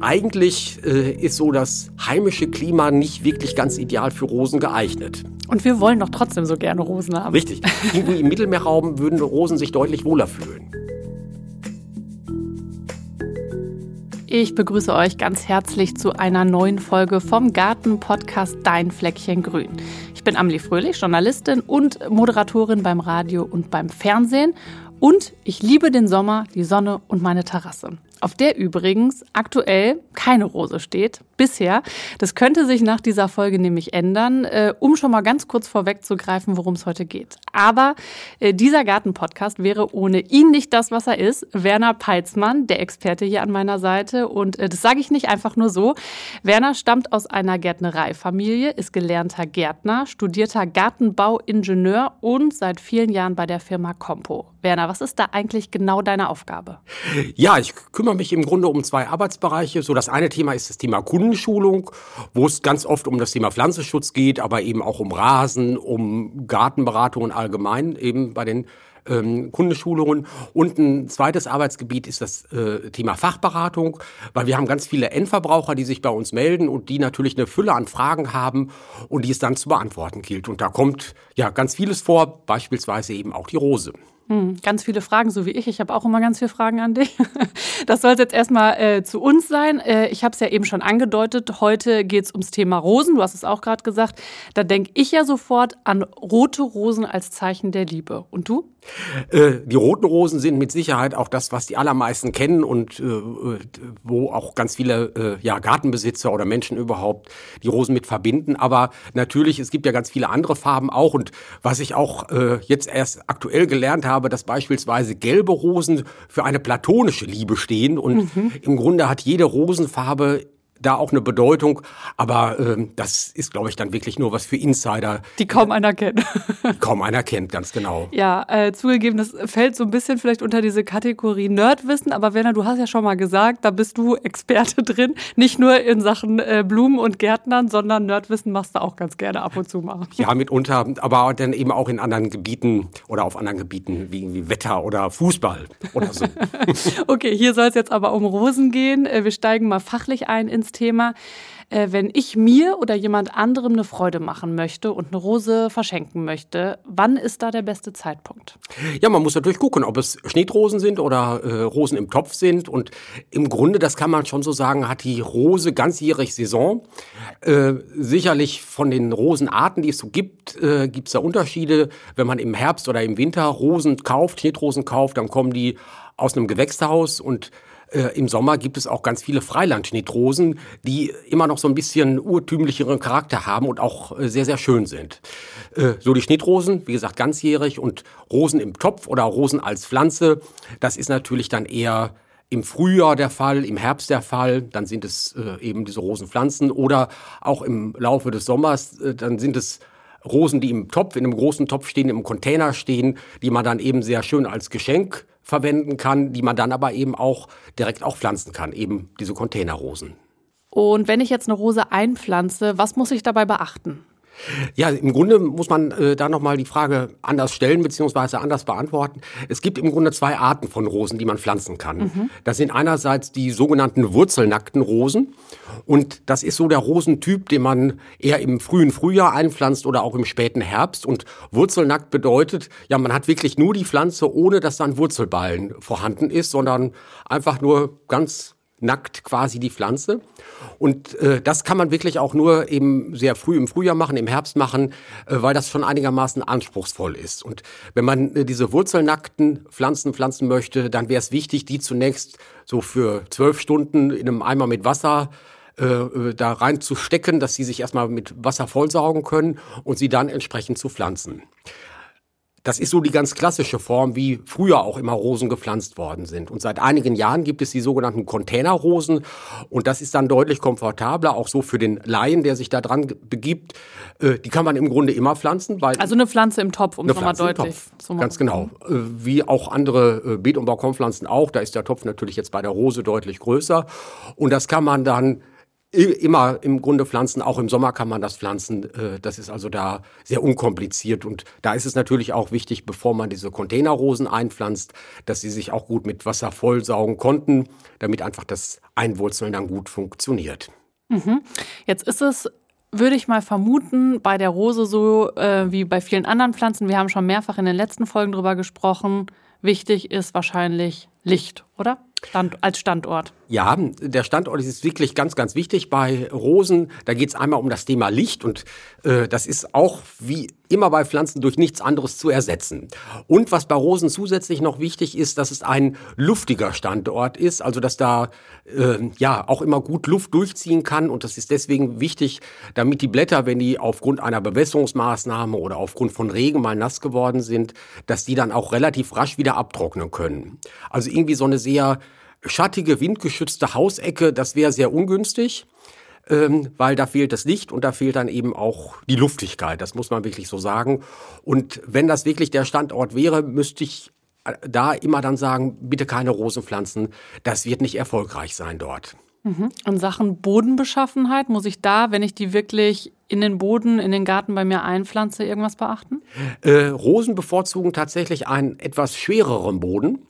Eigentlich äh, ist so das heimische Klima nicht wirklich ganz ideal für Rosen geeignet. Und wir wollen doch trotzdem so gerne Rosen haben. Richtig. Irgendwo im Mittelmeerraum würden Rosen sich deutlich wohler fühlen. Ich begrüße euch ganz herzlich zu einer neuen Folge vom Garten-Podcast Dein Fleckchen Grün. Ich bin Amelie Fröhlich, Journalistin und Moderatorin beim Radio und beim Fernsehen. Und ich liebe den Sommer, die Sonne und meine Terrasse auf der übrigens aktuell keine Rose steht. Bisher. Das könnte sich nach dieser Folge nämlich ändern, äh, um schon mal ganz kurz vorwegzugreifen, worum es heute geht. Aber äh, dieser Garten-Podcast wäre ohne ihn nicht das, was er ist. Werner Peitzmann, der Experte hier an meiner Seite. Und äh, das sage ich nicht einfach nur so. Werner stammt aus einer Gärtnereifamilie, ist gelernter Gärtner, studierter Gartenbauingenieur und seit vielen Jahren bei der Firma Compo. Werner, was ist da eigentlich genau deine Aufgabe? Ja, ich kümmere kümmere mich im Grunde um zwei Arbeitsbereiche. So, das eine Thema ist das Thema Kundenschulung, wo es ganz oft um das Thema Pflanzenschutz geht, aber eben auch um Rasen, um Gartenberatungen allgemein, eben bei den ähm, Kundenschulungen. Und ein zweites Arbeitsgebiet ist das äh, Thema Fachberatung, weil wir haben ganz viele Endverbraucher, die sich bei uns melden und die natürlich eine Fülle an Fragen haben und die es dann zu beantworten gilt. Und da kommt ja ganz vieles vor, beispielsweise eben auch die Rose. Hm, ganz viele Fragen, so wie ich. Ich habe auch immer ganz viele Fragen an dich. Das soll jetzt erstmal äh, zu uns sein. Äh, ich habe es ja eben schon angedeutet. Heute geht es ums Thema Rosen. Du hast es auch gerade gesagt. Da denke ich ja sofort an rote Rosen als Zeichen der Liebe. Und du? Äh, die roten Rosen sind mit Sicherheit auch das, was die allermeisten kennen und äh, wo auch ganz viele äh, ja, Gartenbesitzer oder Menschen überhaupt die Rosen mit verbinden. Aber natürlich, es gibt ja ganz viele andere Farben auch. Und was ich auch äh, jetzt erst aktuell gelernt habe, habe, dass beispielsweise gelbe Rosen für eine platonische Liebe stehen und mhm. im Grunde hat jede Rosenfarbe da auch eine Bedeutung. Aber ähm, das ist, glaube ich, dann wirklich nur was für Insider. Die kaum einer kennt. kaum einer kennt, ganz genau. Ja, äh, zugegeben, das fällt so ein bisschen vielleicht unter diese Kategorie Nerdwissen. Aber Werner, du hast ja schon mal gesagt, da bist du Experte drin. Nicht nur in Sachen äh, Blumen und Gärtnern, sondern Nerdwissen machst du auch ganz gerne ab und zu mal. Ja, mitunter. Aber dann eben auch in anderen Gebieten oder auf anderen Gebieten wie, wie Wetter oder Fußball oder so. okay, hier soll es jetzt aber um Rosen gehen. Äh, wir steigen mal fachlich ein ins Thema. Äh, wenn ich mir oder jemand anderem eine Freude machen möchte und eine Rose verschenken möchte, wann ist da der beste Zeitpunkt? Ja, man muss natürlich gucken, ob es Schnittrosen sind oder äh, Rosen im Topf sind. Und im Grunde, das kann man schon so sagen, hat die Rose ganzjährig Saison. Äh, sicherlich von den Rosenarten, die es so gibt, äh, gibt es da Unterschiede. Wenn man im Herbst oder im Winter Rosen kauft, Schnittrosen kauft, dann kommen die aus einem Gewächshaus und äh, Im Sommer gibt es auch ganz viele Freilandschnittrosen, die immer noch so ein bisschen urtümlicheren Charakter haben und auch äh, sehr, sehr schön sind. Äh, so die Schnittrosen, wie gesagt, ganzjährig und Rosen im Topf oder Rosen als Pflanze, das ist natürlich dann eher im Frühjahr der Fall, im Herbst der Fall, dann sind es äh, eben diese Rosenpflanzen oder auch im Laufe des Sommers, äh, dann sind es Rosen, die im Topf, in einem großen Topf stehen, im Container stehen, die man dann eben sehr schön als Geschenk verwenden kann, die man dann aber eben auch direkt auch pflanzen kann, eben diese Containerrosen. Und wenn ich jetzt eine Rose einpflanze, was muss ich dabei beachten? Ja, im Grunde muss man äh, da nochmal die Frage anders stellen beziehungsweise anders beantworten. Es gibt im Grunde zwei Arten von Rosen, die man pflanzen kann. Mhm. Das sind einerseits die sogenannten wurzelnackten Rosen und das ist so der Rosentyp, den man eher im frühen Frühjahr einpflanzt oder auch im späten Herbst. Und wurzelnackt bedeutet, ja, man hat wirklich nur die Pflanze, ohne dass dann Wurzelballen vorhanden ist, sondern einfach nur ganz nackt quasi die Pflanze. Und äh, das kann man wirklich auch nur eben sehr früh im Frühjahr machen, im Herbst machen, äh, weil das schon einigermaßen anspruchsvoll ist. Und wenn man äh, diese wurzelnackten Pflanzen pflanzen möchte, dann wäre es wichtig, die zunächst so für zwölf Stunden in einem Eimer mit Wasser äh, äh, da reinzustecken, dass sie sich erstmal mit Wasser vollsaugen können und sie dann entsprechend zu pflanzen. Das ist so die ganz klassische Form, wie früher auch immer Rosen gepflanzt worden sind. Und seit einigen Jahren gibt es die sogenannten Containerrosen. Und das ist dann deutlich komfortabler, auch so für den Laien, der sich da dran begibt. Äh, die kann man im Grunde immer pflanzen. Weil also eine Pflanze im Topf, um es nochmal deutlich zu machen. Ganz genau. Äh, wie auch andere äh, Beet- und Balkonpflanzen auch. Da ist der Topf natürlich jetzt bei der Rose deutlich größer. Und das kann man dann immer im Grunde pflanzen. Auch im Sommer kann man das pflanzen. Äh, das ist also da sehr unkompliziert. Und da ist es natürlich auch wichtig, bevor man diese Containerrosen einpflanzt, dass sie sich auch gut mit Wasser vollsaugen konnten, damit einfach das Einwurzeln dann gut funktioniert. Mhm. Jetzt ist es würde ich mal vermuten, bei der Rose so äh, wie bei vielen anderen Pflanzen, wir haben schon mehrfach in den letzten Folgen drüber gesprochen, wichtig ist wahrscheinlich Licht, oder? Stand, als Standort. Ja, der Standort ist wirklich ganz, ganz wichtig bei Rosen. Da geht es einmal um das Thema Licht und äh, das ist auch wie immer bei Pflanzen durch nichts anderes zu ersetzen. Und was bei Rosen zusätzlich noch wichtig ist, dass es ein luftiger Standort ist, also dass da äh, ja auch immer gut Luft durchziehen kann und das ist deswegen wichtig, damit die Blätter, wenn die aufgrund einer Bewässerungsmaßnahme oder aufgrund von Regen mal nass geworden sind, dass die dann auch relativ rasch wieder abtrocknen können. Also irgendwie so eine sehr schattige, windgeschützte Hausecke, das wäre sehr ungünstig, ähm, weil da fehlt das Licht und da fehlt dann eben auch die Luftigkeit. Das muss man wirklich so sagen. Und wenn das wirklich der Standort wäre, müsste ich äh, da immer dann sagen, bitte keine Rosen pflanzen. Das wird nicht erfolgreich sein dort. Mhm. In Sachen Bodenbeschaffenheit muss ich da, wenn ich die wirklich in den Boden, in den Garten bei mir einpflanze, irgendwas beachten? Äh, Rosen bevorzugen tatsächlich einen etwas schwereren Boden.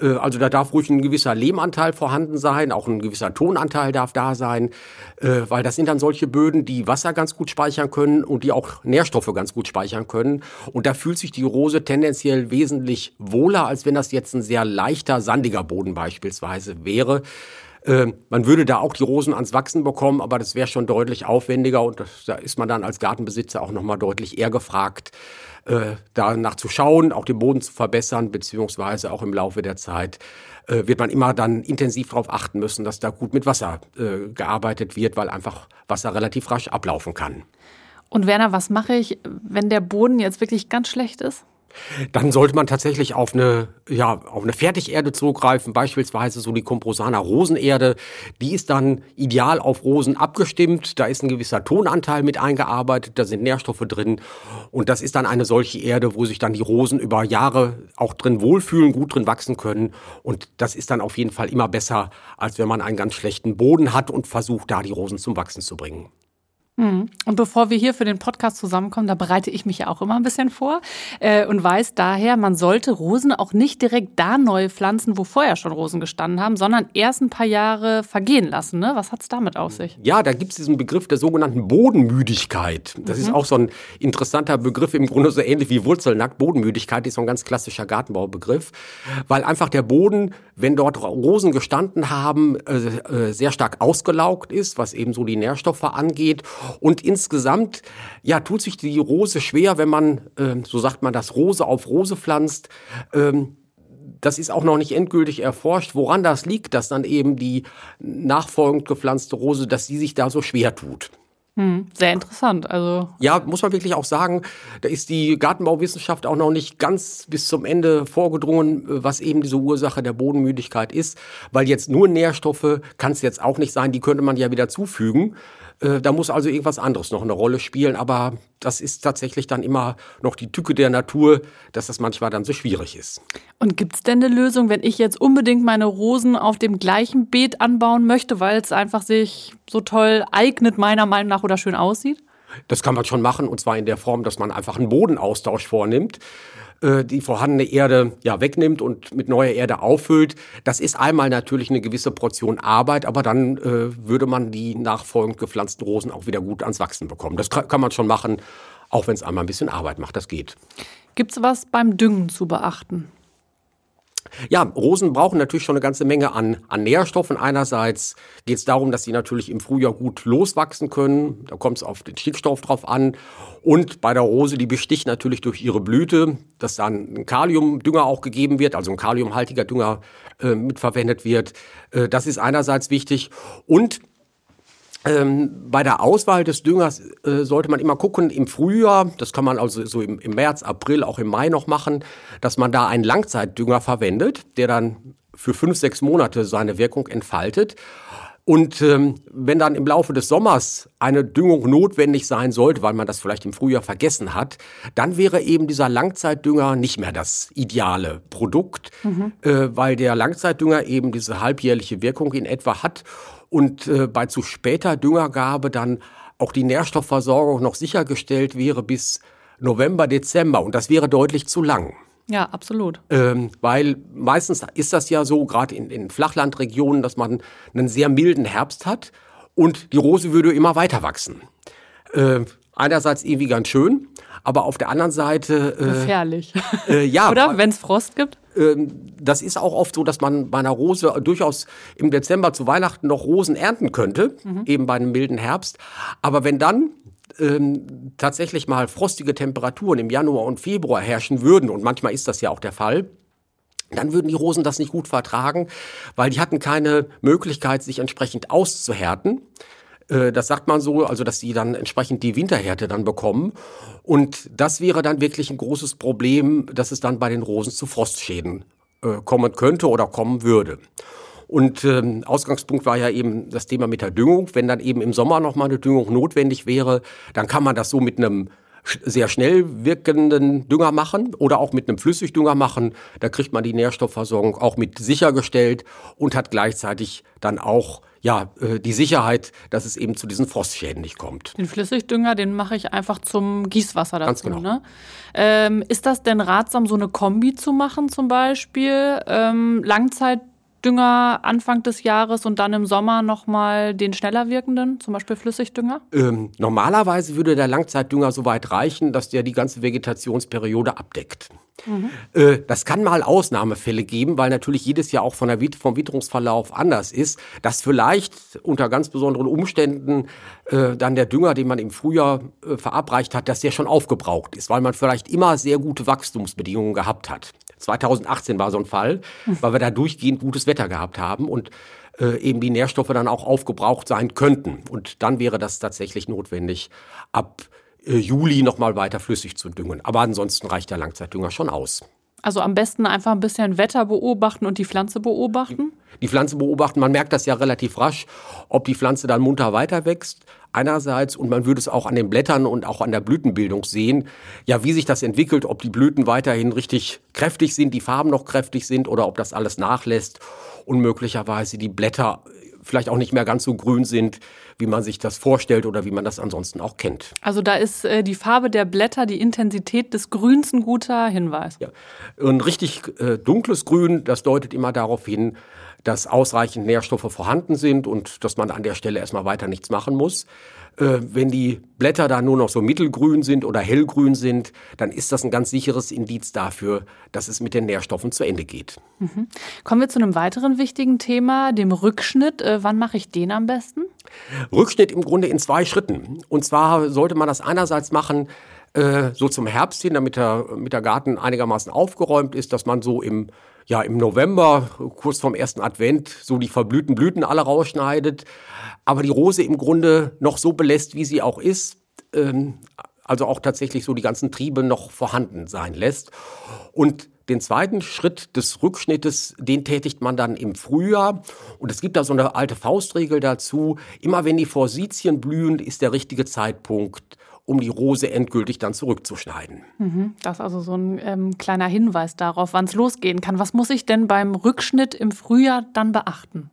Äh, also da darf ruhig ein gewisser Lehmanteil vorhanden sein, auch ein gewisser Tonanteil darf da sein, äh, weil das sind dann solche Böden, die Wasser ganz gut speichern können und die auch Nährstoffe ganz gut speichern können. Und da fühlt sich die Rose tendenziell wesentlich wohler, als wenn das jetzt ein sehr leichter, sandiger Boden beispielsweise wäre. Äh, man würde da auch die Rosen ans Wachsen bekommen, aber das wäre schon deutlich aufwendiger und da ist man dann als Gartenbesitzer auch nochmal deutlich eher gefragt, äh, danach zu schauen, auch den Boden zu verbessern, beziehungsweise auch im Laufe der Zeit äh, wird man immer dann intensiv darauf achten müssen, dass da gut mit Wasser äh, gearbeitet wird, weil einfach Wasser relativ rasch ablaufen kann. Und Werner, was mache ich, wenn der Boden jetzt wirklich ganz schlecht ist? Dann sollte man tatsächlich auf eine, ja, auf eine Fertigerde zurückgreifen, beispielsweise so die Composana Rosenerde. Die ist dann ideal auf Rosen abgestimmt. Da ist ein gewisser Tonanteil mit eingearbeitet, da sind Nährstoffe drin. Und das ist dann eine solche Erde, wo sich dann die Rosen über Jahre auch drin wohlfühlen, gut drin wachsen können. Und das ist dann auf jeden Fall immer besser, als wenn man einen ganz schlechten Boden hat und versucht, da die Rosen zum Wachsen zu bringen. Mhm. Und bevor wir hier für den Podcast zusammenkommen, da bereite ich mich ja auch immer ein bisschen vor äh, und weiß daher, man sollte Rosen auch nicht direkt da neu pflanzen, wo vorher schon Rosen gestanden haben, sondern erst ein paar Jahre vergehen lassen. Ne? Was hat es damit auf sich? Ja, da gibt es diesen Begriff der sogenannten Bodenmüdigkeit. Das mhm. ist auch so ein interessanter Begriff, im Grunde so ähnlich wie Wurzelnackt. Bodenmüdigkeit ist so ein ganz klassischer Gartenbaubegriff, weil einfach der Boden, wenn dort Rosen gestanden haben, äh, äh, sehr stark ausgelaugt ist, was eben so die Nährstoffe angeht und insgesamt, ja, tut sich die Rose schwer, wenn man, äh, so sagt man das, Rose auf Rose pflanzt. Ähm, das ist auch noch nicht endgültig erforscht, woran das liegt, dass dann eben die nachfolgend gepflanzte Rose, dass sie sich da so schwer tut. Hm, sehr interessant. Also ja, muss man wirklich auch sagen, da ist die Gartenbauwissenschaft auch noch nicht ganz bis zum Ende vorgedrungen, was eben diese Ursache der Bodenmüdigkeit ist, weil jetzt nur Nährstoffe kann es jetzt auch nicht sein, die könnte man ja wieder zufügen. Äh, da muss also irgendwas anderes noch eine Rolle spielen, aber das ist tatsächlich dann immer noch die Tücke der Natur, dass das manchmal dann so schwierig ist. Und gibt es denn eine Lösung, wenn ich jetzt unbedingt meine Rosen auf dem gleichen Beet anbauen möchte, weil es einfach sich so toll eignet, meiner Meinung nach, oder schön aussieht? Das kann man schon machen, und zwar in der Form, dass man einfach einen Bodenaustausch vornimmt. Äh, die vorhandene Erde ja wegnimmt und mit neuer Erde auffüllt. Das ist einmal natürlich eine gewisse Portion Arbeit, aber dann äh, würde man die nachfolgend gepflanzten Rosen auch wieder gut ans Wachsen bekommen. Das kann man schon machen, auch wenn es einmal ein bisschen Arbeit macht. Das geht. Gibt es was beim Düngen zu beachten? Ja, Rosen brauchen natürlich schon eine ganze Menge an, an Nährstoffen. Einerseits geht es darum, dass sie natürlich im Frühjahr gut loswachsen können. Da kommt es auf den Stickstoff drauf an. Und bei der Rose, die besticht natürlich durch ihre Blüte, dass dann ein Kaliumdünger auch gegeben wird, also ein kaliumhaltiger Dünger äh, mitverwendet wird. Äh, das ist einerseits wichtig. Und ähm, bei der Auswahl des Düngers äh, sollte man immer gucken, im Frühjahr, das kann man also so im, im März, April, auch im Mai noch machen, dass man da einen Langzeitdünger verwendet, der dann für fünf, sechs Monate seine Wirkung entfaltet. Und ähm, wenn dann im Laufe des Sommers eine Düngung notwendig sein sollte, weil man das vielleicht im Frühjahr vergessen hat, dann wäre eben dieser Langzeitdünger nicht mehr das ideale Produkt, mhm. äh, weil der Langzeitdünger eben diese halbjährliche Wirkung in etwa hat und äh, bei zu später Düngergabe dann auch die Nährstoffversorgung noch sichergestellt wäre bis November, Dezember. Und das wäre deutlich zu lang. Ja, absolut. Ähm, weil meistens ist das ja so, gerade in, in Flachlandregionen, dass man einen sehr milden Herbst hat und die Rose würde immer weiter wachsen. Äh, einerseits irgendwie ganz schön, aber auf der anderen Seite. Äh, Gefährlich. Äh, ja. Oder wenn es Frost gibt? Ähm, das ist auch oft so, dass man bei einer Rose durchaus im Dezember zu Weihnachten noch Rosen ernten könnte, mhm. eben bei einem milden Herbst. Aber wenn dann ähm, tatsächlich mal frostige Temperaturen im Januar und Februar herrschen würden, und manchmal ist das ja auch der Fall, dann würden die Rosen das nicht gut vertragen, weil die hatten keine Möglichkeit, sich entsprechend auszuhärten. Äh, das sagt man so, also dass sie dann entsprechend die Winterhärte dann bekommen. Und das wäre dann wirklich ein großes Problem, dass es dann bei den Rosen zu Frostschäden äh, kommen könnte oder kommen würde. Und ähm, Ausgangspunkt war ja eben das Thema mit der Düngung. Wenn dann eben im Sommer noch mal eine Düngung notwendig wäre, dann kann man das so mit einem sehr schnell wirkenden Dünger machen oder auch mit einem Flüssigdünger machen. Da kriegt man die Nährstoffversorgung auch mit sichergestellt und hat gleichzeitig dann auch ja, äh, die Sicherheit, dass es eben zu diesen Frostschäden nicht kommt. Den Flüssigdünger, den mache ich einfach zum Gießwasser dazu. Ganz genau. Ne? Ähm, ist das denn ratsam, so eine Kombi zu machen zum Beispiel? Ähm, Langzeit Dünger Anfang des Jahres und dann im Sommer nochmal den schneller wirkenden, zum Beispiel Flüssigdünger? Ähm, normalerweise würde der Langzeitdünger so weit reichen, dass der die ganze Vegetationsperiode abdeckt. Mhm. Äh, das kann mal Ausnahmefälle geben, weil natürlich jedes Jahr auch von der, vom Witterungsverlauf anders ist, dass vielleicht unter ganz besonderen Umständen äh, dann der Dünger, den man im Frühjahr äh, verabreicht hat, dass der schon aufgebraucht ist, weil man vielleicht immer sehr gute Wachstumsbedingungen gehabt hat. 2018 war so ein Fall, weil wir da durchgehend gutes Wetter gehabt haben und äh, eben die Nährstoffe dann auch aufgebraucht sein könnten. Und dann wäre das tatsächlich notwendig, ab Juli nochmal weiter flüssig zu düngen. Aber ansonsten reicht der Langzeitdünger schon aus. Also am besten einfach ein bisschen Wetter beobachten und die Pflanze beobachten? Die, die Pflanze beobachten, man merkt das ja relativ rasch, ob die Pflanze dann munter weiter wächst einerseits und man würde es auch an den Blättern und auch an der Blütenbildung sehen, ja, wie sich das entwickelt, ob die Blüten weiterhin richtig kräftig sind, die Farben noch kräftig sind oder ob das alles nachlässt und möglicherweise die Blätter vielleicht auch nicht mehr ganz so grün sind, wie man sich das vorstellt oder wie man das ansonsten auch kennt. Also da ist äh, die Farbe der Blätter, die Intensität des Grüns ein guter Hinweis. Ja. Ein richtig äh, dunkles Grün, das deutet immer darauf hin, dass ausreichend Nährstoffe vorhanden sind und dass man an der Stelle erstmal weiter nichts machen muss. Äh, wenn die Blätter da nur noch so mittelgrün sind oder hellgrün sind, dann ist das ein ganz sicheres Indiz dafür, dass es mit den Nährstoffen zu Ende geht. Mhm. Kommen wir zu einem weiteren wichtigen Thema, dem Rückschnitt. Äh, wann mache ich den am besten? Rückschnitt im Grunde in zwei Schritten. Und zwar sollte man das einerseits machen, äh, so zum Herbst hin, damit der, mit der Garten einigermaßen aufgeräumt ist, dass man so im ja im November, kurz vorm ersten Advent, so die verblühten Blüten alle rausschneidet, aber die Rose im Grunde noch so belässt, wie sie auch ist. Ähm, also auch tatsächlich so die ganzen Triebe noch vorhanden sein lässt. Und den zweiten Schritt des Rückschnittes, den tätigt man dann im Frühjahr. Und es gibt da so eine alte Faustregel dazu. Immer wenn die Forsythien blühen, ist der richtige Zeitpunkt, um die Rose endgültig dann zurückzuschneiden. Mhm, das ist also so ein ähm, kleiner Hinweis darauf, wann es losgehen kann. Was muss ich denn beim Rückschnitt im Frühjahr dann beachten?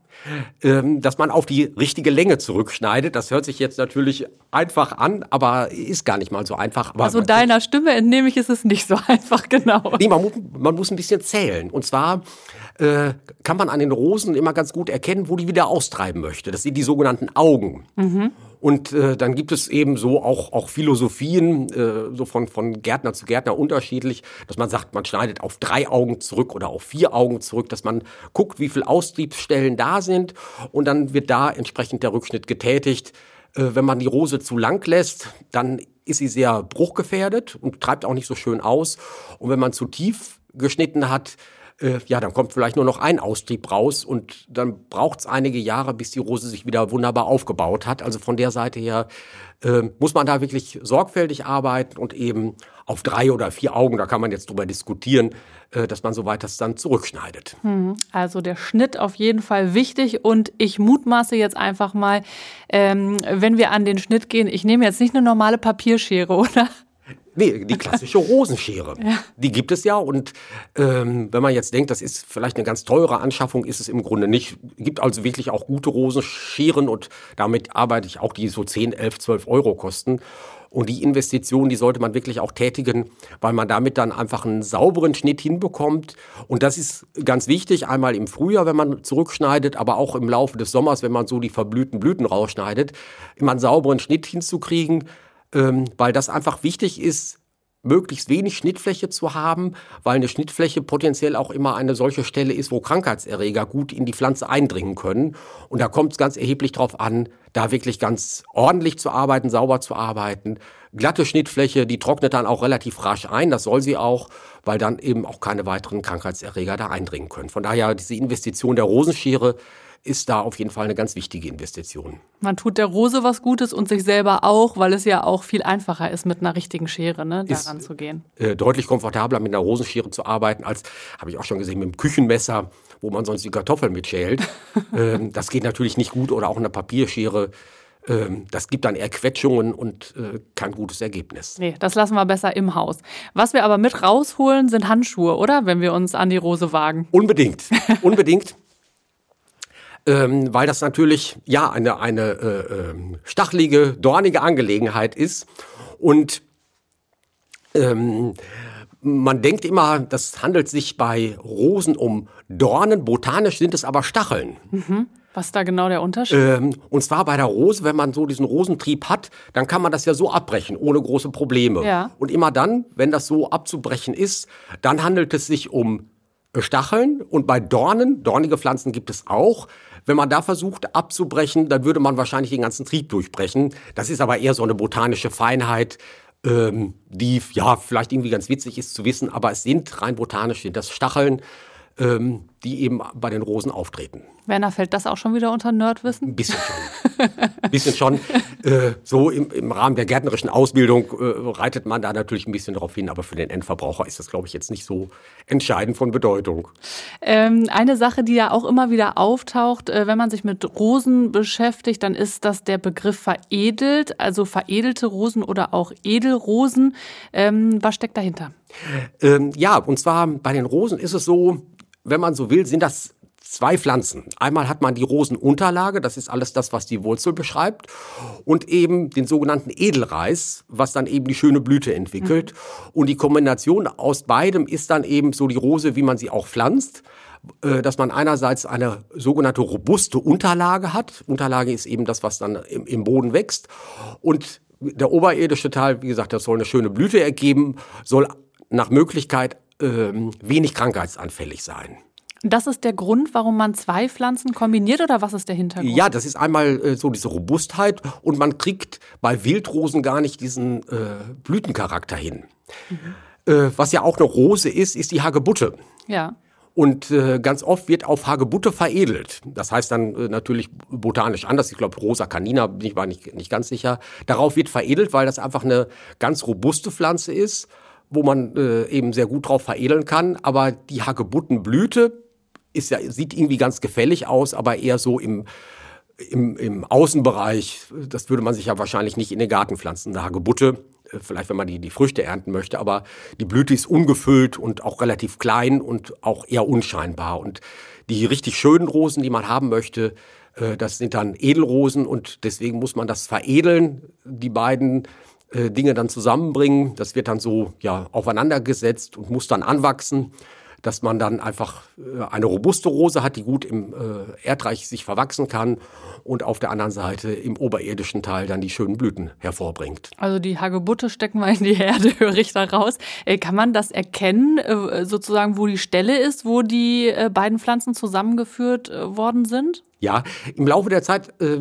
Ähm, dass man auf die richtige Länge zurückschneidet. Das hört sich jetzt natürlich einfach an, aber ist gar nicht mal so einfach. Aber also deiner Stimme entnehme ich, ist es nicht so einfach, genau. Nee, man, man muss ein bisschen zählen. Und zwar äh, kann man an den Rosen immer ganz gut erkennen, wo die wieder austreiben möchte. Das sind die sogenannten Augen. Mhm. Und äh, dann gibt es eben so auch, auch Philosophien, äh, so von, von Gärtner zu Gärtner unterschiedlich, dass man sagt, man schneidet auf drei Augen zurück oder auf vier Augen zurück, dass man guckt, wie viele Austriebsstellen da sind und dann wird da entsprechend der Rückschnitt getätigt. Äh, wenn man die Rose zu lang lässt, dann ist sie sehr bruchgefährdet und treibt auch nicht so schön aus. Und wenn man zu tief geschnitten hat, äh, ja, dann kommt vielleicht nur noch ein Austrieb raus und dann braucht es einige Jahre, bis die Rose sich wieder wunderbar aufgebaut hat. Also von der Seite her äh, muss man da wirklich sorgfältig arbeiten und eben auf drei oder vier Augen, da kann man jetzt drüber diskutieren, äh, dass man soweit das dann zurückschneidet. Hm, also der Schnitt auf jeden Fall wichtig und ich mutmaße jetzt einfach mal, ähm, wenn wir an den Schnitt gehen, ich nehme jetzt nicht eine normale Papierschere, oder? Nee, die klassische Rosenschere. ja. Die gibt es ja. Und ähm, wenn man jetzt denkt, das ist vielleicht eine ganz teure Anschaffung, ist es im Grunde nicht. Gibt also wirklich auch gute Rosenscheren und damit arbeite ich auch, die so 10, 11, 12 Euro kosten. Und die Investition, die sollte man wirklich auch tätigen, weil man damit dann einfach einen sauberen Schnitt hinbekommt. Und das ist ganz wichtig, einmal im Frühjahr, wenn man zurückschneidet, aber auch im Laufe des Sommers, wenn man so die verblühten Blüten rausschneidet, immer einen sauberen Schnitt hinzukriegen ähm, weil das einfach wichtig ist, möglichst wenig Schnittfläche zu haben, weil eine Schnittfläche potenziell auch immer eine solche Stelle ist, wo Krankheitserreger gut in die Pflanze eindringen können. Und da kommt es ganz erheblich darauf an, da wirklich ganz ordentlich zu arbeiten, sauber zu arbeiten. Glatte Schnittfläche, die trocknet dann auch relativ rasch ein, das soll sie auch, weil dann eben auch keine weiteren Krankheitserreger da eindringen können. Von daher diese Investition der Rosenschere ist da auf jeden Fall eine ganz wichtige Investition. Man tut der Rose was Gutes und sich selber auch, weil es ja auch viel einfacher ist, mit einer richtigen Schere ne, daran ist, zu gehen. Äh, deutlich komfortabler mit einer Rosenschere zu arbeiten, als, habe ich auch schon gesehen, mit dem Küchenmesser, wo man sonst die Kartoffeln mitschält. ähm, das geht natürlich nicht gut oder auch eine Papierschere ähm, das gibt dann eher Quetschungen und äh, kein gutes Ergebnis. Nee, das lassen wir besser im Haus. Was wir aber mit rausholen, sind Handschuhe, oder? Wenn wir uns an die Rose wagen. Unbedingt. Unbedingt ähm, weil das natürlich ja eine, eine äh, äh, stachelige, dornige Angelegenheit ist. Und ähm, man denkt immer, das handelt sich bei Rosen um Dornen, botanisch sind es aber Stacheln. Mhm. Was ist da genau der Unterschied? Ähm, und zwar bei der Rose, wenn man so diesen Rosentrieb hat, dann kann man das ja so abbrechen, ohne große Probleme. Ja. Und immer dann, wenn das so abzubrechen ist, dann handelt es sich um Stacheln. Und bei Dornen, dornige Pflanzen gibt es auch, wenn man da versucht abzubrechen, dann würde man wahrscheinlich den ganzen Trieb durchbrechen. Das ist aber eher so eine botanische Feinheit, ähm, die ja vielleicht irgendwie ganz witzig ist zu wissen, aber es sind rein botanisch, sind das Stacheln ähm, die eben bei den Rosen auftreten. Werner, fällt das auch schon wieder unter Nerdwissen? Ein bisschen schon. Ein bisschen schon. Äh, so im, im, Rahmen der gärtnerischen Ausbildung äh, reitet man da natürlich ein bisschen darauf hin, aber für den Endverbraucher ist das, glaube ich, jetzt nicht so entscheidend von Bedeutung. Ähm, eine Sache, die ja auch immer wieder auftaucht, äh, wenn man sich mit Rosen beschäftigt, dann ist das der Begriff veredelt, also veredelte Rosen oder auch Edelrosen. Ähm, was steckt dahinter? Ähm, ja, und zwar bei den Rosen ist es so, wenn man so will, sind das zwei Pflanzen. Einmal hat man die Rosenunterlage, das ist alles das, was die Wurzel beschreibt, und eben den sogenannten Edelreis, was dann eben die schöne Blüte entwickelt. Mhm. Und die Kombination aus beidem ist dann eben so die Rose, wie man sie auch pflanzt äh, dass man einerseits eine sogenannte robuste Unterlage hat. Unterlage ist eben das, was dann im, im Boden wächst. Und der oberirdische Teil, wie gesagt, das soll eine schöne Blüte ergeben, soll nach Möglichkeit ähm, wenig krankheitsanfällig sein. Das ist der Grund, warum man zwei Pflanzen kombiniert oder was ist der Hintergrund? Ja, das ist einmal äh, so diese Robustheit und man kriegt bei Wildrosen gar nicht diesen äh, Blütencharakter hin. Mhm. Äh, was ja auch eine Rose ist, ist die Hagebutte. Ja. Und äh, ganz oft wird auf Hagebutte veredelt. Das heißt dann äh, natürlich botanisch anders. Ich glaube, Rosa Canina, bin ich war nicht, nicht ganz sicher. Darauf wird veredelt, weil das einfach eine ganz robuste Pflanze ist wo man äh, eben sehr gut drauf veredeln kann. Aber die Hagebuttenblüte ist ja, sieht irgendwie ganz gefällig aus, aber eher so im, im, im Außenbereich. Das würde man sich ja wahrscheinlich nicht in den Garten pflanzen. Eine Hagebutte, äh, vielleicht wenn man die, die Früchte ernten möchte, aber die Blüte ist ungefüllt und auch relativ klein und auch eher unscheinbar. Und die richtig schönen Rosen, die man haben möchte, äh, das sind dann Edelrosen und deswegen muss man das veredeln, die beiden äh, Dinge dann zusammenbringen. Das wird dann so ja aufeinandergesetzt und muss dann anwachsen, dass man dann einfach äh, eine robuste Rose hat, die gut im äh, Erdreich sich verwachsen kann und auf der anderen Seite im oberirdischen Teil dann die schönen Blüten hervorbringt. Also die Hagebutte stecken wir in die Erde, höre ich da raus. Äh, kann man das erkennen, äh, sozusagen, wo die Stelle ist, wo die beiden Pflanzen zusammengeführt worden sind? Ja, im Laufe der Zeit äh,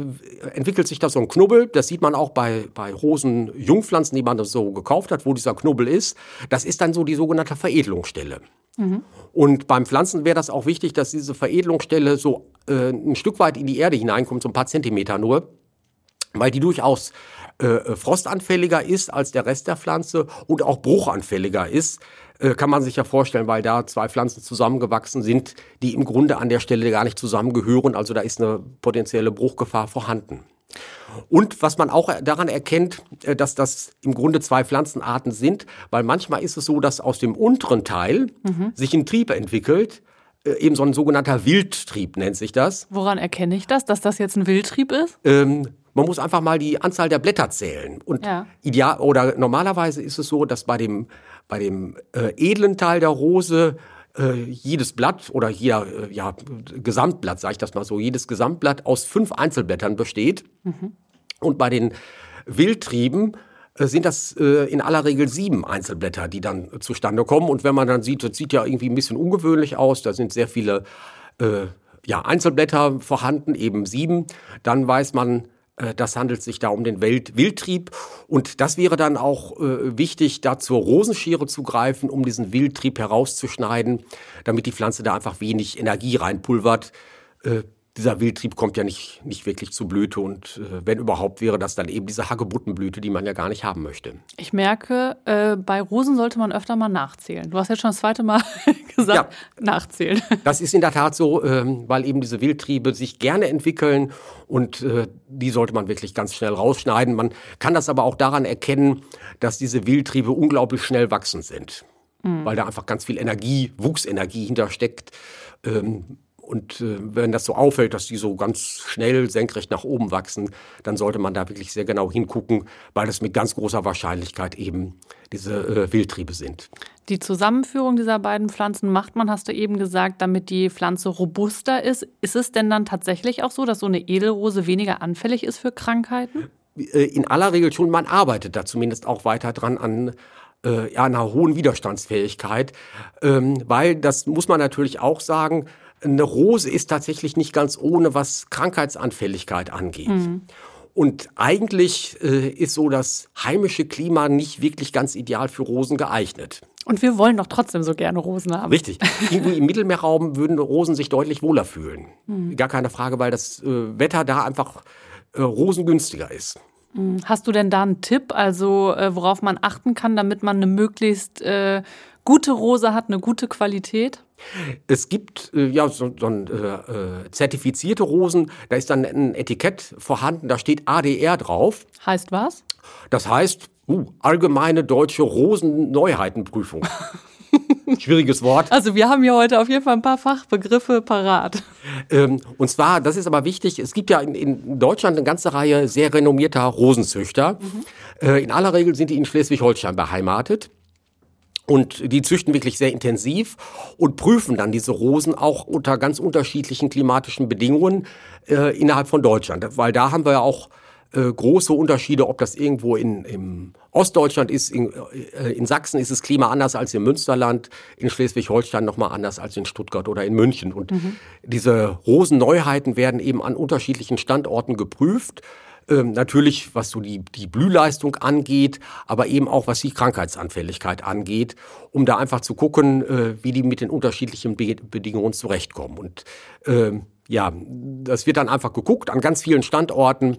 entwickelt sich da so ein Knubbel. Das sieht man auch bei, bei Rosen-Jungpflanzen, die man so gekauft hat, wo dieser Knubbel ist. Das ist dann so die sogenannte Veredelungsstelle. Mhm. Und beim Pflanzen wäre das auch wichtig, dass diese Veredelungsstelle so äh, ein Stück weit in die Erde hineinkommt, so ein paar Zentimeter nur, weil die durchaus äh, frostanfälliger ist als der Rest der Pflanze und auch bruchanfälliger ist. Äh, kann man sich ja vorstellen, weil da zwei Pflanzen zusammengewachsen sind, die im Grunde an der Stelle gar nicht zusammengehören. Also da ist eine potenzielle Bruchgefahr vorhanden. Und was man auch daran erkennt, äh, dass das im Grunde zwei Pflanzenarten sind, weil manchmal ist es so, dass aus dem unteren Teil mhm. sich ein Trieb entwickelt, äh, eben so ein sogenannter Wildtrieb nennt sich das. Woran erkenne ich das, dass das jetzt ein Wildtrieb ist? Ähm, man muss einfach mal die Anzahl der Blätter zählen. Und ja. ideal oder normalerweise ist es so, dass bei dem bei dem äh, edlen Teil der Rose äh, jedes Blatt oder jeder äh, ja, Gesamtblatt, sage ich das mal so, jedes Gesamtblatt aus fünf Einzelblättern besteht. Mhm. Und bei den Wildtrieben äh, sind das äh, in aller Regel sieben Einzelblätter, die dann zustande kommen. Und wenn man dann sieht, das sieht ja irgendwie ein bisschen ungewöhnlich aus, da sind sehr viele äh, ja, Einzelblätter vorhanden, eben sieben, dann weiß man, das handelt sich da um den Wildtrieb. Und das wäre dann auch äh, wichtig, da zur Rosenschere zu greifen, um diesen Wildtrieb herauszuschneiden, damit die Pflanze da einfach wenig Energie reinpulvert. Äh, dieser Wildtrieb kommt ja nicht, nicht wirklich zu Blüte und äh, wenn überhaupt wäre das dann eben diese Hagebuttenblüte, die man ja gar nicht haben möchte. Ich merke, äh, bei Rosen sollte man öfter mal nachzählen. Du hast jetzt schon das zweite Mal gesagt, ja, nachzählen. Das ist in der Tat so, ähm, weil eben diese Wildtriebe sich gerne entwickeln und äh, die sollte man wirklich ganz schnell rausschneiden. Man kann das aber auch daran erkennen, dass diese Wildtriebe unglaublich schnell wachsend sind, mhm. weil da einfach ganz viel Energie, Wuchsenergie hintersteckt. Ähm, und äh, wenn das so auffällt, dass die so ganz schnell senkrecht nach oben wachsen, dann sollte man da wirklich sehr genau hingucken, weil das mit ganz großer Wahrscheinlichkeit eben diese äh, Wildtriebe sind. Die Zusammenführung dieser beiden Pflanzen macht man, hast du eben gesagt, damit die Pflanze robuster ist. Ist es denn dann tatsächlich auch so, dass so eine Edelrose weniger anfällig ist für Krankheiten? Äh, in aller Regel schon. Man arbeitet da zumindest auch weiter dran an äh, einer hohen Widerstandsfähigkeit, ähm, weil das muss man natürlich auch sagen, eine Rose ist tatsächlich nicht ganz ohne, was Krankheitsanfälligkeit angeht. Mhm. Und eigentlich äh, ist so das heimische Klima nicht wirklich ganz ideal für Rosen geeignet. Und wir wollen doch trotzdem so gerne Rosen haben. Richtig. Irgendwo im Mittelmeerraum würden Rosen sich deutlich wohler fühlen. Mhm. Gar keine Frage, weil das äh, Wetter da einfach äh, rosengünstiger ist. Mhm. Hast du denn da einen Tipp, also äh, worauf man achten kann, damit man eine möglichst äh, gute Rose hat, eine gute Qualität? Es gibt äh, ja so, so ein, äh, äh, zertifizierte Rosen, da ist dann ein Etikett vorhanden, da steht ADR drauf. Heißt was? Das heißt uh, allgemeine deutsche Rosenneuheitenprüfung. Schwieriges Wort. Also wir haben hier heute auf jeden Fall ein paar Fachbegriffe parat. Ähm, und zwar, das ist aber wichtig, es gibt ja in, in Deutschland eine ganze Reihe sehr renommierter Rosenzüchter. Mhm. Äh, in aller Regel sind die in Schleswig-Holstein beheimatet. Und die züchten wirklich sehr intensiv und prüfen dann diese Rosen auch unter ganz unterschiedlichen klimatischen Bedingungen äh, innerhalb von Deutschland. Weil da haben wir ja auch äh, große Unterschiede, ob das irgendwo in, im Ostdeutschland ist, in, äh, in Sachsen ist das Klima anders als im Münsterland, in Schleswig-Holstein nochmal anders als in Stuttgart oder in München. Und mhm. diese Rosenneuheiten werden eben an unterschiedlichen Standorten geprüft. Ähm, natürlich, was so die, die Blühleistung angeht, aber eben auch was die Krankheitsanfälligkeit angeht, um da einfach zu gucken, äh, wie die mit den unterschiedlichen Be Bedingungen zurechtkommen. Und ähm, ja, das wird dann einfach geguckt an ganz vielen Standorten,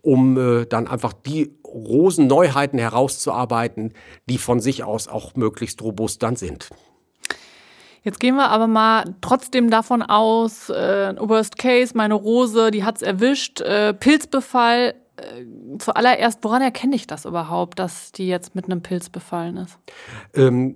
um äh, dann einfach die Rosenneuheiten herauszuarbeiten, die von sich aus auch möglichst robust dann sind. Jetzt gehen wir aber mal trotzdem davon aus, äh, Worst Case, meine Rose, die hat's erwischt, äh, Pilzbefall. Äh, zuallererst, woran erkenne ich das überhaupt, dass die jetzt mit einem Pilz befallen ist? Ähm,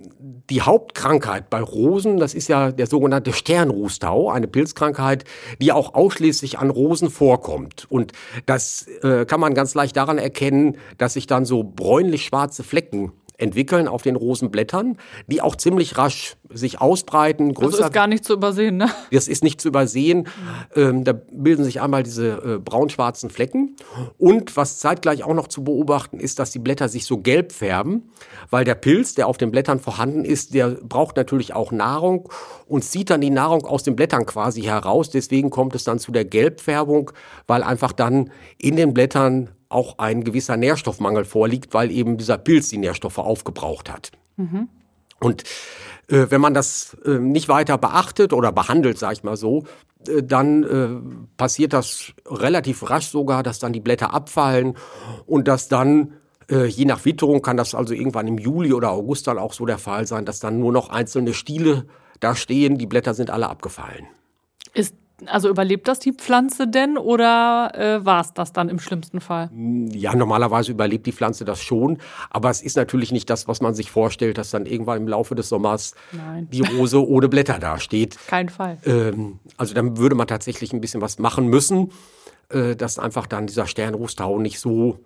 die Hauptkrankheit bei Rosen, das ist ja der sogenannte Sternrußtau, eine Pilzkrankheit, die auch ausschließlich an Rosen vorkommt. Und das äh, kann man ganz leicht daran erkennen, dass sich dann so bräunlich-schwarze Flecken entwickeln auf den Rosenblättern, die auch ziemlich rasch sich ausbreiten. Größer. Das ist gar nicht zu übersehen, ne? Das ist nicht zu übersehen. Ähm, da bilden sich einmal diese äh, braun-schwarzen Flecken. Und was zeitgleich auch noch zu beobachten ist, dass die Blätter sich so gelb färben, weil der Pilz, der auf den Blättern vorhanden ist, der braucht natürlich auch Nahrung und zieht dann die Nahrung aus den Blättern quasi heraus. Deswegen kommt es dann zu der Gelbfärbung, weil einfach dann in den Blättern auch ein gewisser Nährstoffmangel vorliegt, weil eben dieser Pilz die Nährstoffe aufgebraucht hat. Mhm. Und äh, wenn man das äh, nicht weiter beachtet oder behandelt, sage ich mal so, äh, dann äh, passiert das relativ rasch sogar, dass dann die Blätter abfallen und dass dann äh, je nach Witterung kann das also irgendwann im Juli oder August dann auch so der Fall sein, dass dann nur noch einzelne Stiele da stehen, die Blätter sind alle abgefallen. Ist also überlebt das die Pflanze denn oder äh, war es das dann im schlimmsten Fall? Ja, normalerweise überlebt die Pflanze das schon, aber es ist natürlich nicht das, was man sich vorstellt, dass dann irgendwann im Laufe des Sommers Nein. die Rose ohne Blätter dasteht. Kein Fall. Ähm, also dann würde man tatsächlich ein bisschen was machen müssen, äh, dass einfach dann dieser Sternrußtau nicht so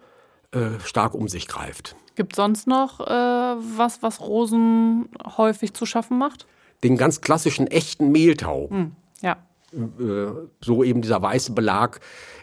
äh, stark um sich greift. Gibt sonst noch äh, was, was Rosen häufig zu schaffen macht? Den ganz klassischen echten Mehltau. Hm, ja. Äh, so eben dieser weiße Belag,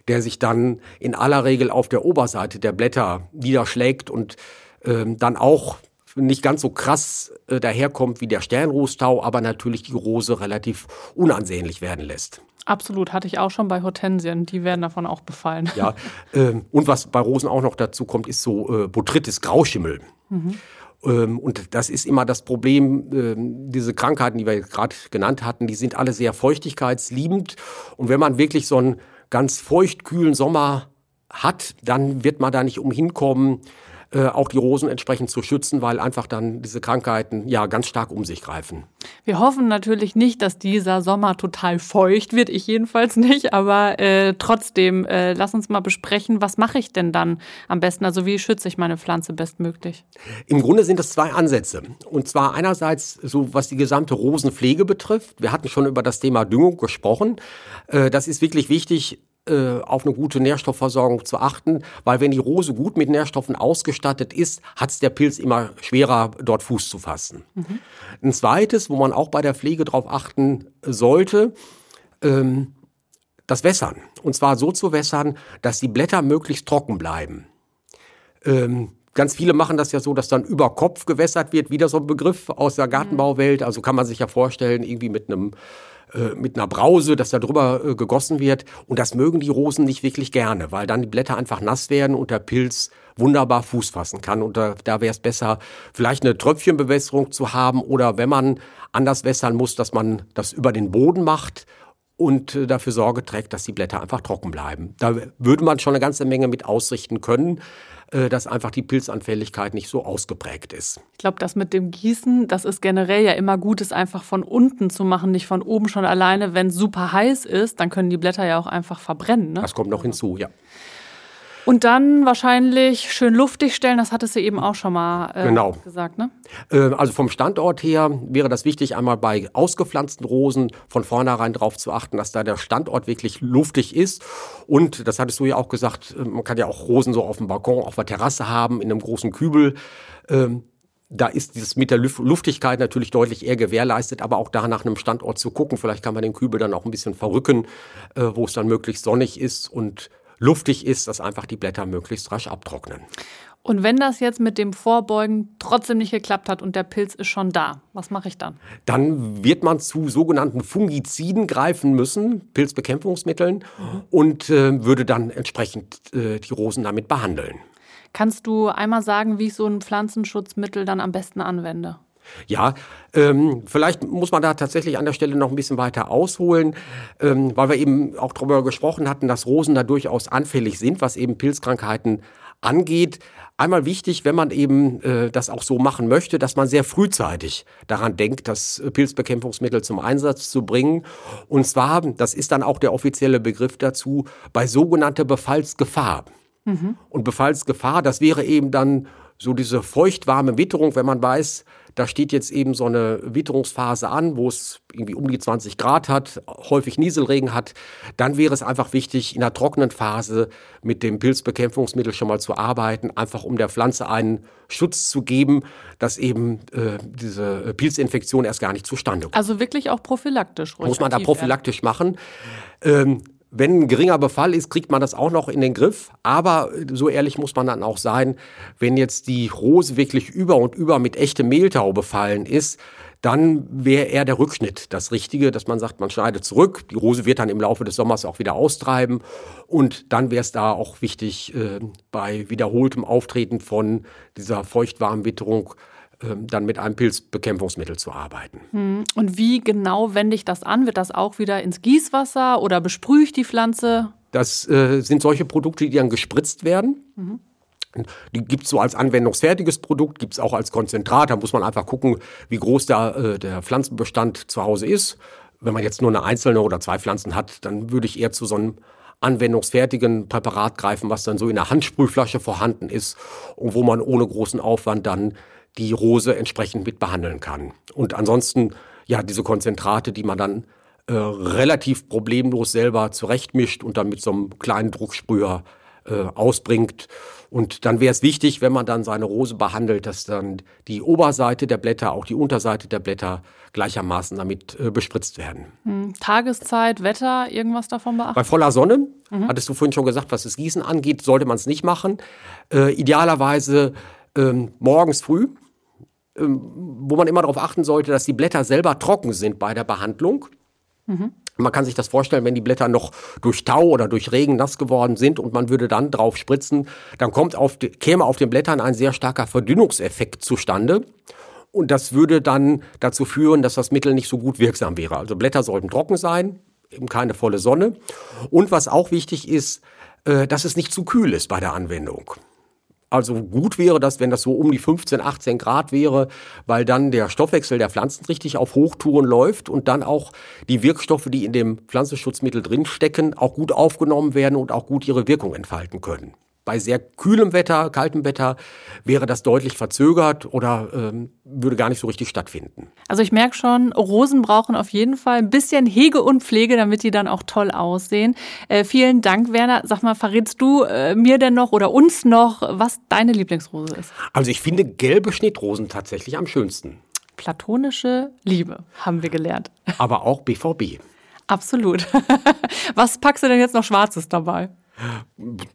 der sich dann in aller Regel auf der Oberseite der Blätter niederschlägt und ähm, dann auch nicht ganz so krass äh, daherkommt wie der Sternrußtau, aber natürlich die Rose relativ unansehnlich werden lässt. Absolut, hatte ich auch schon bei Hortensien. Die werden davon auch befallen. Ja, ähm, und was bei Rosen auch noch dazu kommt, ist so äh, Botrytis, Grauschimmel. Mhm. Ähm, und das ist immer das Problem, ähm, diese Krankheiten, die wir gerade genannt hatten, die sind alle sehr feuchtigkeitsliebend. Und wenn man wirklich so einen ganz feuchtkühlen Sommer hat, dann wird man da nicht umhin kommen, äh, auch die Rosen entsprechend zu schützen, weil einfach dann diese Krankheiten ja ganz stark um sich greifen. Wir hoffen natürlich nicht, dass dieser Sommer total feucht wird, ich jedenfalls nicht, aber äh, trotzdem, äh, lass uns mal besprechen, was mache ich denn dann am besten? Also wie schütze ich meine Pflanze bestmöglich? Im Grunde sind es zwei Ansätze. Und zwar einerseits so, was die gesamte Rosenpflege betrifft. Wir hatten schon über das Thema Düngung gesprochen. Äh, das ist wirklich wichtig, äh, auf eine gute Nährstoffversorgung zu achten, weil wenn die Rose gut mit Nährstoffen ausgestattet ist, hat es der Pilz immer schwerer, dort Fuß zu fassen. Mhm. Ein zweites, wo man auch bei der Pflege darauf achten sollte, ähm, das Wässern. Und zwar so zu wässern, dass die Blätter möglichst trocken bleiben. Ähm, Ganz viele machen das ja so, dass dann über Kopf gewässert wird, wieder so ein Begriff aus der Gartenbauwelt. Also kann man sich ja vorstellen, irgendwie mit einem äh, mit einer Brause, dass da drüber äh, gegossen wird. Und das mögen die Rosen nicht wirklich gerne, weil dann die Blätter einfach nass werden und der Pilz wunderbar Fuß fassen kann. Und da, da wäre es besser, vielleicht eine Tröpfchenbewässerung zu haben oder wenn man anders wässern muss, dass man das über den Boden macht und äh, dafür Sorge trägt, dass die Blätter einfach trocken bleiben. Da würde man schon eine ganze Menge mit ausrichten können. Äh, dass einfach die Pilzanfälligkeit nicht so ausgeprägt ist. Ich glaube, das mit dem Gießen, das ist generell ja immer gut, es einfach von unten zu machen, nicht von oben schon alleine. Wenn es super heiß ist, dann können die Blätter ja auch einfach verbrennen. Ne? Das kommt noch hinzu, ja. Und dann wahrscheinlich schön luftig stellen, das hattest du eben auch schon mal äh, genau. gesagt, ne? Äh, also vom Standort her wäre das wichtig, einmal bei ausgepflanzten Rosen von vornherein darauf zu achten, dass da der Standort wirklich luftig ist. Und das hattest du ja auch gesagt, äh, man kann ja auch Rosen so auf dem Balkon, auf der Terrasse haben, in einem großen Kübel. Ähm, da ist dieses mit der Luftigkeit natürlich deutlich eher gewährleistet, aber auch da nach einem Standort zu gucken. Vielleicht kann man den Kübel dann auch ein bisschen verrücken, äh, wo es dann möglichst sonnig ist und luftig ist, dass einfach die Blätter möglichst rasch abtrocknen. Und wenn das jetzt mit dem Vorbeugen trotzdem nicht geklappt hat und der Pilz ist schon da, was mache ich dann? Dann wird man zu sogenannten Fungiziden greifen müssen, Pilzbekämpfungsmitteln, mhm. und äh, würde dann entsprechend äh, die Rosen damit behandeln. Kannst du einmal sagen, wie ich so ein Pflanzenschutzmittel dann am besten anwende? Ja, ähm, vielleicht muss man da tatsächlich an der Stelle noch ein bisschen weiter ausholen, ähm, weil wir eben auch darüber gesprochen hatten, dass Rosen da durchaus anfällig sind, was eben Pilzkrankheiten angeht. Einmal wichtig, wenn man eben äh, das auch so machen möchte, dass man sehr frühzeitig daran denkt, das Pilzbekämpfungsmittel zum Einsatz zu bringen. Und zwar, das ist dann auch der offizielle Begriff dazu, bei sogenannter Befallsgefahr. Mhm. Und Befallsgefahr, das wäre eben dann so diese feuchtwarme Witterung, wenn man weiß, da steht jetzt eben so eine Witterungsphase an, wo es irgendwie um die 20 Grad hat, häufig Nieselregen hat, dann wäre es einfach wichtig, in der trockenen Phase mit dem Pilzbekämpfungsmittel schon mal zu arbeiten, einfach um der Pflanze einen Schutz zu geben, dass eben äh, diese Pilzinfektion erst gar nicht zustande kommt. Also wirklich auch prophylaktisch. Muss man da prophylaktisch werden. machen. Ähm, wenn ein geringer Befall ist, kriegt man das auch noch in den Griff. Aber so ehrlich muss man dann auch sein, wenn jetzt die Rose wirklich über und über mit echtem Mehltau befallen ist, dann wäre eher der Rückschnitt das Richtige, dass man sagt, man schneidet zurück. Die Rose wird dann im Laufe des Sommers auch wieder austreiben. Und dann wäre es da auch wichtig, äh, bei wiederholtem Auftreten von dieser Feuchtwarmwitterung ähm, dann mit einem Pilzbekämpfungsmittel zu arbeiten. Hm. Und wie genau wende ich das an? Wird das auch wieder ins Gießwasser oder besprühe ich die Pflanze? Das äh, sind solche Produkte, die dann gespritzt werden. Mhm. Die gibt es so als anwendungsfertiges Produkt, gibt es auch als Konzentrat. Da muss man einfach gucken, wie groß der, äh, der Pflanzenbestand zu Hause ist. Wenn man jetzt nur eine einzelne oder zwei Pflanzen hat, dann würde ich eher zu so einem anwendungsfertigen Präparat greifen, was dann so in der Handsprühflasche vorhanden ist und wo man ohne großen Aufwand dann die Rose entsprechend mit behandeln kann. Und ansonsten, ja, diese Konzentrate, die man dann äh, relativ problemlos selber zurechtmischt und dann mit so einem kleinen Drucksprüher äh, ausbringt. Und dann wäre es wichtig, wenn man dann seine Rose behandelt, dass dann die Oberseite der Blätter, auch die Unterseite der Blätter gleichermaßen damit äh, bespritzt werden. Hm. Tageszeit, Wetter, irgendwas davon beachten? Bei voller Sonne, mhm. hattest du vorhin schon gesagt, was das Gießen angeht, sollte man es nicht machen. Äh, idealerweise ähm, morgens früh, wo man immer darauf achten sollte, dass die Blätter selber trocken sind bei der Behandlung. Mhm. Man kann sich das vorstellen, wenn die Blätter noch durch Tau oder durch Regen nass geworden sind und man würde dann drauf spritzen, dann kommt auf die, käme auf den Blättern ein sehr starker Verdünnungseffekt zustande. Und das würde dann dazu führen, dass das Mittel nicht so gut wirksam wäre. Also Blätter sollten trocken sein, eben keine volle Sonne. Und was auch wichtig ist, äh, dass es nicht zu kühl ist bei der Anwendung. Also gut wäre das, wenn das so um die 15, 18 Grad wäre, weil dann der Stoffwechsel der Pflanzen richtig auf Hochtouren läuft und dann auch die Wirkstoffe, die in dem Pflanzenschutzmittel drinstecken, auch gut aufgenommen werden und auch gut ihre Wirkung entfalten können. Bei sehr kühlem Wetter, kaltem Wetter wäre das deutlich verzögert oder ähm, würde gar nicht so richtig stattfinden. Also ich merke schon, Rosen brauchen auf jeden Fall ein bisschen Hege und Pflege, damit die dann auch toll aussehen. Äh, vielen Dank, Werner. Sag mal, verrätst du äh, mir denn noch oder uns noch, was deine Lieblingsrose ist? Also ich finde gelbe Schnittrosen tatsächlich am schönsten. Platonische Liebe, haben wir gelernt. Aber auch BVB. Absolut. Was packst du denn jetzt noch Schwarzes dabei?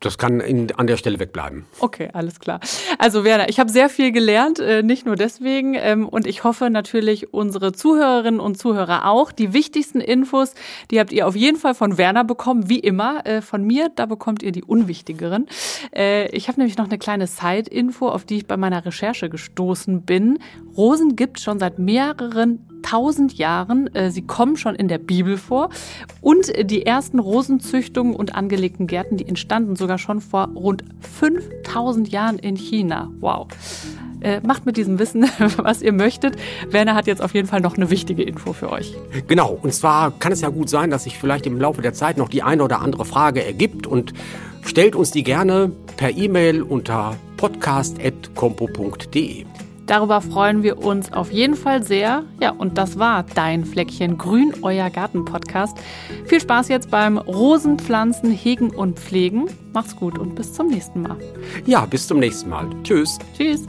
Das kann in, an der Stelle wegbleiben. Okay, alles klar. Also Werner, ich habe sehr viel gelernt, äh, nicht nur deswegen. Ähm, und ich hoffe natürlich unsere Zuhörerinnen und Zuhörer auch. Die wichtigsten Infos, die habt ihr auf jeden Fall von Werner bekommen, wie immer. Äh, von mir, da bekommt ihr die unwichtigeren. Äh, ich habe nämlich noch eine kleine Side-Info, auf die ich bei meiner Recherche gestoßen bin. Rosen gibt schon seit mehreren tausend Jahren. Äh, sie kommen schon in der Bibel vor. Und die ersten Rosenzüchtungen und angelegten Gärten, die entstanden sogar schon vor rund 5000 Jahren in China. Wow. Äh, macht mit diesem Wissen, was ihr möchtet. Werner hat jetzt auf jeden Fall noch eine wichtige Info für euch. Genau, und zwar kann es ja gut sein, dass sich vielleicht im Laufe der Zeit noch die eine oder andere Frage ergibt und stellt uns die gerne per E-Mail unter podcast.compo.de. Darüber freuen wir uns auf jeden Fall sehr. Ja, und das war Dein Fleckchen Grün, euer Garten-Podcast. Viel Spaß jetzt beim Rosenpflanzen, Hegen und Pflegen. Macht's gut und bis zum nächsten Mal. Ja, bis zum nächsten Mal. Tschüss. Tschüss.